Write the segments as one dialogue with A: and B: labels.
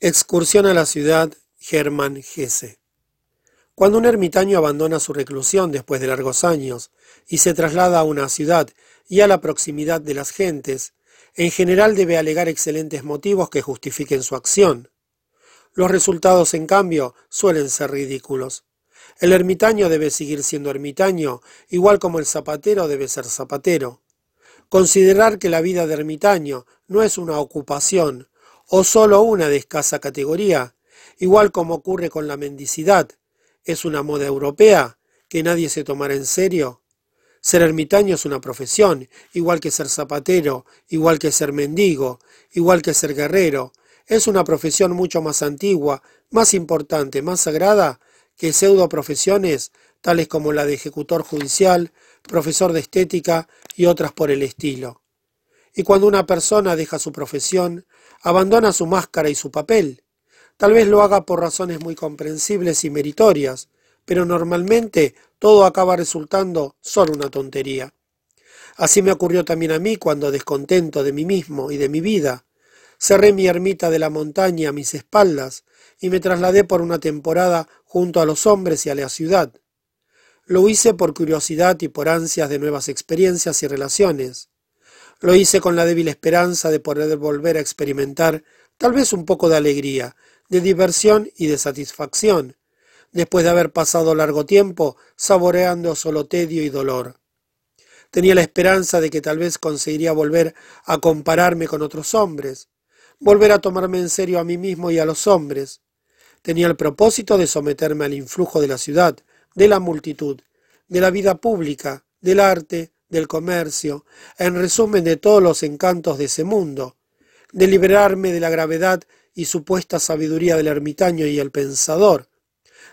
A: Excursión a la ciudad Germán Gese. Cuando un ermitaño abandona su reclusión después de largos años y se traslada a una ciudad y a la proximidad de las gentes, en general debe alegar excelentes motivos que justifiquen su acción. Los resultados, en cambio, suelen ser ridículos. El ermitaño debe seguir siendo ermitaño, igual como el zapatero debe ser zapatero. Considerar que la vida de ermitaño no es una ocupación, o solo una de escasa categoría, igual como ocurre con la mendicidad, es una moda europea que nadie se tomará en serio. Ser ermitaño es una profesión, igual que ser zapatero, igual que ser mendigo, igual que ser guerrero. Es una profesión mucho más antigua, más importante, más sagrada que pseudo profesiones tales como la de ejecutor judicial, profesor de estética y otras por el estilo. Y cuando una persona deja su profesión, abandona su máscara y su papel. Tal vez lo haga por razones muy comprensibles y meritorias, pero normalmente todo acaba resultando solo una tontería. Así me ocurrió también a mí cuando, descontento de mí mismo y de mi vida, cerré mi ermita de la montaña a mis espaldas y me trasladé por una temporada junto a los hombres y a la ciudad. Lo hice por curiosidad y por ansias de nuevas experiencias y relaciones. Lo hice con la débil esperanza de poder volver a experimentar tal vez un poco de alegría, de diversión y de satisfacción, después de haber pasado largo tiempo saboreando solo tedio y dolor. Tenía la esperanza de que tal vez conseguiría volver a compararme con otros hombres, volver a tomarme en serio a mí mismo y a los hombres. Tenía el propósito de someterme al influjo de la ciudad, de la multitud, de la vida pública, del arte, del comercio, en resumen de todos los encantos de ese mundo, de liberarme de la gravedad y supuesta sabiduría del ermitaño y el pensador,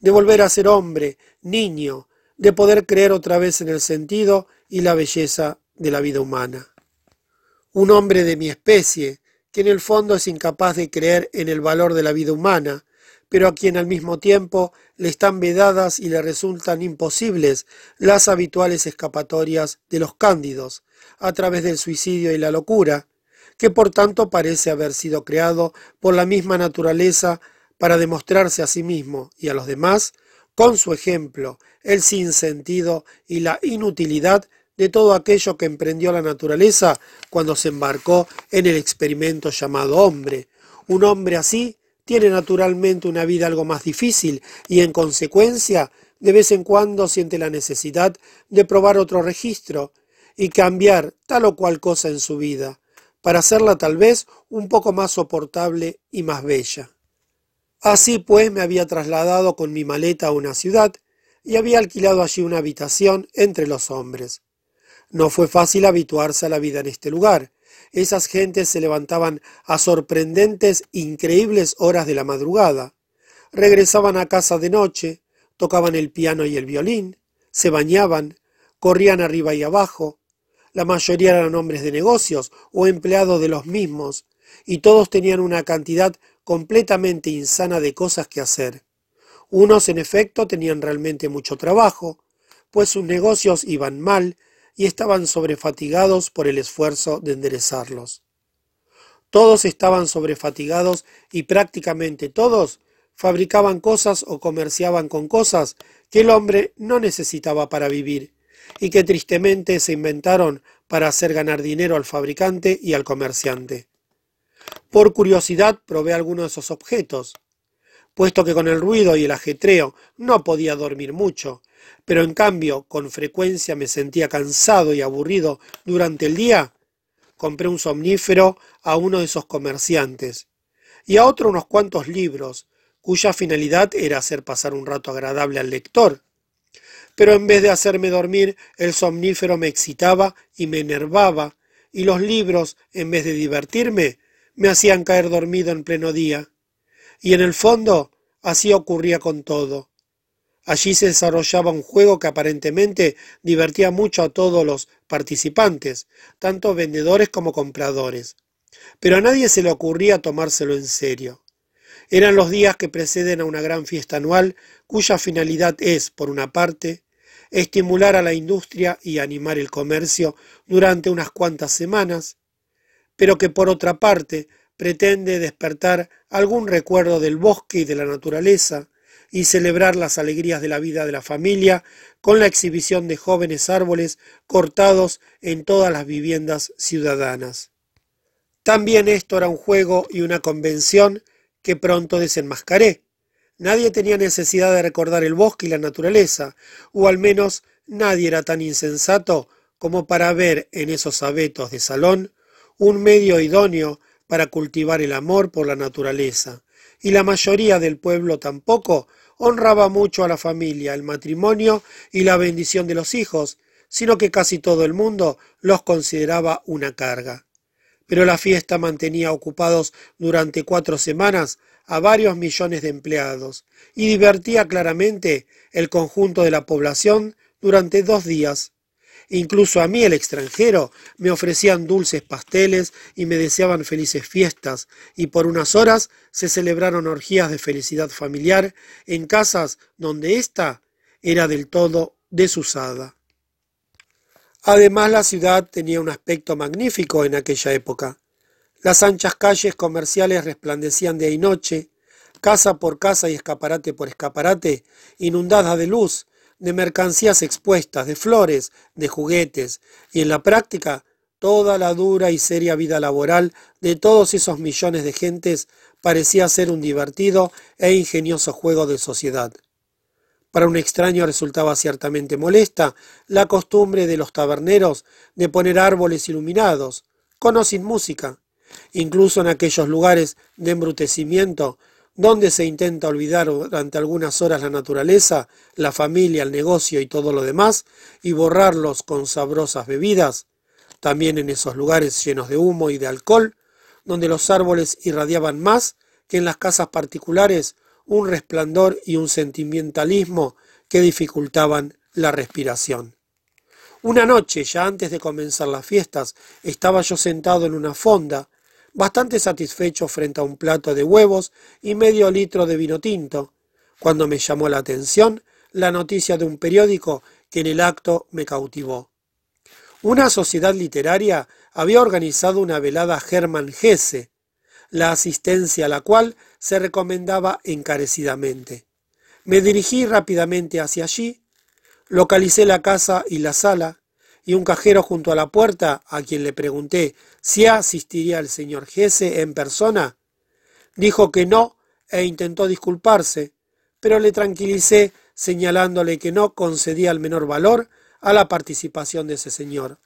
A: de volver a ser hombre, niño, de poder creer otra vez en el sentido y la belleza de la vida humana. Un hombre de mi especie, que en el fondo es incapaz de creer en el valor de la vida humana, pero a quien al mismo tiempo le están vedadas y le resultan imposibles las habituales escapatorias de los cándidos, a través del suicidio y la locura, que por tanto parece haber sido creado por la misma naturaleza para demostrarse a sí mismo y a los demás, con su ejemplo, el sinsentido y la inutilidad de todo aquello que emprendió la naturaleza cuando se embarcó en el experimento llamado hombre. Un hombre así tiene naturalmente una vida algo más difícil y en consecuencia de vez en cuando siente la necesidad de probar otro registro y cambiar tal o cual cosa en su vida, para hacerla tal vez un poco más soportable y más bella. Así pues me había trasladado con mi maleta a una ciudad y había alquilado allí una habitación entre los hombres. No fue fácil habituarse a la vida en este lugar, esas gentes se levantaban a sorprendentes, increíbles horas de la madrugada, regresaban a casa de noche, tocaban el piano y el violín, se bañaban, corrían arriba y abajo, la mayoría eran hombres de negocios o empleados de los mismos, y todos tenían una cantidad completamente insana de cosas que hacer. Unos, en efecto, tenían realmente mucho trabajo, pues sus negocios iban mal y estaban sobrefatigados por el esfuerzo de enderezarlos. Todos estaban sobrefatigados y prácticamente todos fabricaban cosas o comerciaban con cosas que el hombre no necesitaba para vivir y que tristemente se inventaron para hacer ganar dinero al fabricante y al comerciante. Por curiosidad probé algunos de esos objetos, puesto que con el ruido y el ajetreo no podía dormir mucho pero en cambio con frecuencia me sentía cansado y aburrido durante el día, compré un somnífero a uno de esos comerciantes y a otro unos cuantos libros, cuya finalidad era hacer pasar un rato agradable al lector. Pero en vez de hacerme dormir, el somnífero me excitaba y me enervaba, y los libros, en vez de divertirme, me hacían caer dormido en pleno día. Y en el fondo, así ocurría con todo. Allí se desarrollaba un juego que aparentemente divertía mucho a todos los participantes, tanto vendedores como compradores. Pero a nadie se le ocurría tomárselo en serio. Eran los días que preceden a una gran fiesta anual cuya finalidad es, por una parte, estimular a la industria y animar el comercio durante unas cuantas semanas, pero que por otra parte pretende despertar algún recuerdo del bosque y de la naturaleza y celebrar las alegrías de la vida de la familia con la exhibición de jóvenes árboles cortados en todas las viviendas ciudadanas. También esto era un juego y una convención que pronto desenmascaré. Nadie tenía necesidad de recordar el bosque y la naturaleza, o al menos nadie era tan insensato como para ver en esos abetos de salón un medio idóneo para cultivar el amor por la naturaleza, y la mayoría del pueblo tampoco honraba mucho a la familia, el matrimonio y la bendición de los hijos, sino que casi todo el mundo los consideraba una carga. Pero la fiesta mantenía ocupados durante cuatro semanas a varios millones de empleados y divertía claramente el conjunto de la población durante dos días. Incluso a mí, el extranjero, me ofrecían dulces pasteles y me deseaban felices fiestas, y por unas horas se celebraron orgías de felicidad familiar en casas donde ésta era del todo desusada. Además, la ciudad tenía un aspecto magnífico en aquella época. Las anchas calles comerciales resplandecían día y noche, casa por casa y escaparate por escaparate, inundadas de luz, de mercancías expuestas, de flores, de juguetes, y en la práctica toda la dura y seria vida laboral de todos esos millones de gentes parecía ser un divertido e ingenioso juego de sociedad. Para un extraño resultaba ciertamente molesta la costumbre de los taberneros de poner árboles iluminados, con o sin música, incluso en aquellos lugares de embrutecimiento donde se intenta olvidar durante algunas horas la naturaleza, la familia, el negocio y todo lo demás, y borrarlos con sabrosas bebidas, también en esos lugares llenos de humo y de alcohol, donde los árboles irradiaban más que en las casas particulares un resplandor y un sentimentalismo que dificultaban la respiración. Una noche, ya antes de comenzar las fiestas, estaba yo sentado en una fonda, bastante satisfecho frente a un plato de huevos y medio litro de vino tinto, cuando me llamó la atención la noticia de un periódico que en el acto me cautivó. Una sociedad literaria había organizado una velada Hermann Hesse, la asistencia a la cual se recomendaba encarecidamente. Me dirigí rápidamente hacia allí, localicé la casa y la sala, y un cajero junto a la puerta, a quien le pregunté si asistiría el señor Gese en persona, dijo que no e intentó disculparse, pero le tranquilicé señalándole que no concedía el menor valor a la participación de ese señor.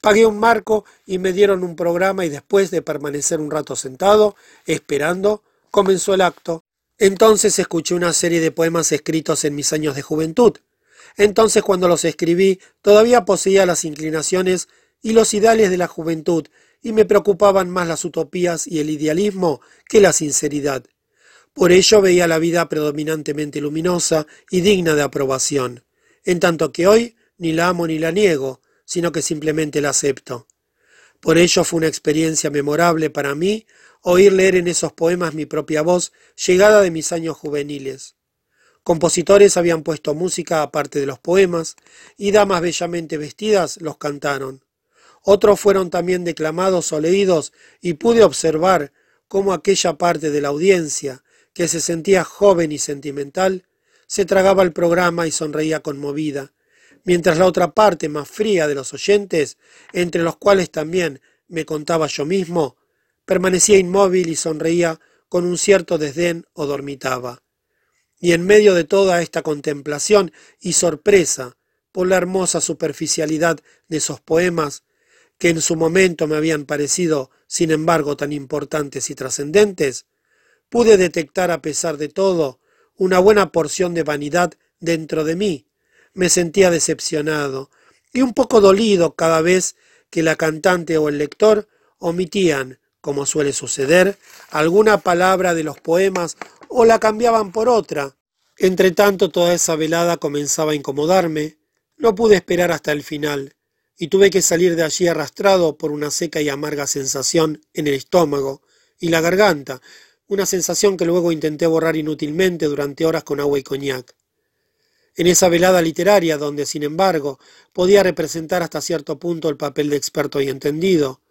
A: Pagué un marco y me dieron un programa y después de permanecer un rato sentado, esperando, comenzó el acto. Entonces escuché una serie de poemas escritos en mis años de juventud. Entonces cuando los escribí todavía poseía las inclinaciones y los ideales de la juventud y me preocupaban más las utopías y el idealismo que la sinceridad. Por ello veía la vida predominantemente luminosa y digna de aprobación, en tanto que hoy ni la amo ni la niego, sino que simplemente la acepto. Por ello fue una experiencia memorable para mí oír leer en esos poemas mi propia voz llegada de mis años juveniles. Compositores habían puesto música aparte de los poemas, y damas bellamente vestidas los cantaron. Otros fueron también declamados o leídos, y pude observar cómo aquella parte de la audiencia, que se sentía joven y sentimental, se tragaba el programa y sonreía conmovida, mientras la otra parte más fría de los oyentes, entre los cuales también me contaba yo mismo, permanecía inmóvil y sonreía con un cierto desdén o dormitaba. Y en medio de toda esta contemplación y sorpresa por la hermosa superficialidad de esos poemas, que en su momento me habían parecido, sin embargo, tan importantes y trascendentes, pude detectar a pesar de todo una buena porción de vanidad dentro de mí. Me sentía decepcionado y un poco dolido cada vez que la cantante o el lector omitían, como suele suceder, alguna palabra de los poemas o la cambiaban por otra. Entre tanto toda esa velada comenzaba a incomodarme. No pude esperar hasta el final, y tuve que salir de allí arrastrado por una seca y amarga sensación en el estómago y la garganta, una sensación que luego intenté borrar inútilmente durante horas con agua y coñac. En esa velada literaria, donde, sin embargo, podía representar hasta cierto punto el papel de experto y entendido,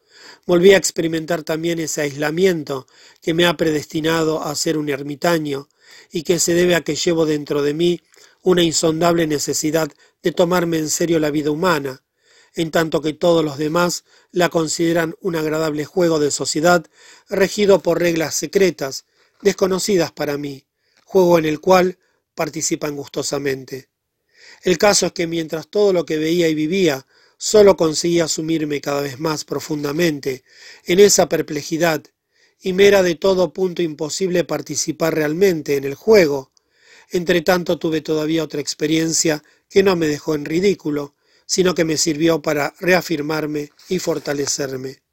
A: Volví a experimentar también ese aislamiento que me ha predestinado a ser un ermitaño y que se debe a que llevo dentro de mí una insondable necesidad de tomarme en serio la vida humana, en tanto que todos los demás la consideran un agradable juego de sociedad regido por reglas secretas, desconocidas para mí, juego en el cual participan gustosamente. El caso es que mientras todo lo que veía y vivía solo conseguía sumirme cada vez más profundamente en esa perplejidad y me era de todo punto imposible participar realmente en el juego, entre tanto tuve todavía otra experiencia que no me dejó en ridículo, sino que me sirvió para reafirmarme y fortalecerme.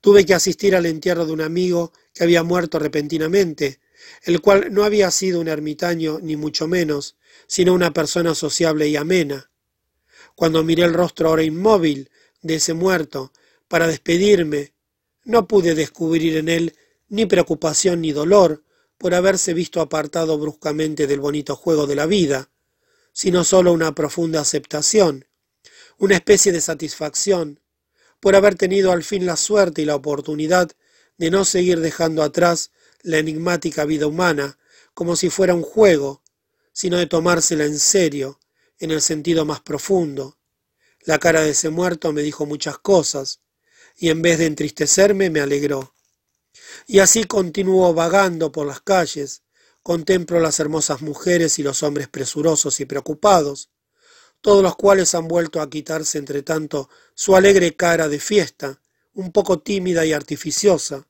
A: Tuve que asistir al entierro de un amigo que había muerto repentinamente, el cual no había sido un ermitaño ni mucho menos, sino una persona sociable y amena. Cuando miré el rostro ahora inmóvil de ese muerto para despedirme, no pude descubrir en él ni preocupación ni dolor, por haberse visto apartado bruscamente del bonito juego de la vida, sino sólo una profunda aceptación, una especie de satisfacción, por haber tenido al fin la suerte y la oportunidad de no seguir dejando atrás la enigmática vida humana como si fuera un juego, sino de tomársela en serio, en el sentido más profundo. La cara de ese muerto me dijo muchas cosas, y en vez de entristecerme me alegró. Y así continúo vagando por las calles, contemplo las hermosas mujeres y los hombres presurosos y preocupados, todos los cuales han vuelto a quitarse entre tanto su alegre cara de fiesta, un poco tímida y artificiosa,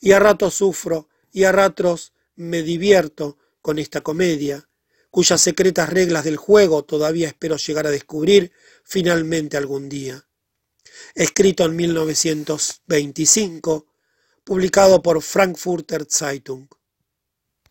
A: y a ratos sufro y a ratos me divierto con esta comedia, cuyas secretas reglas del juego todavía espero llegar a descubrir finalmente algún día. Escrito en 1925, publicado por Frankfurter Zeitung.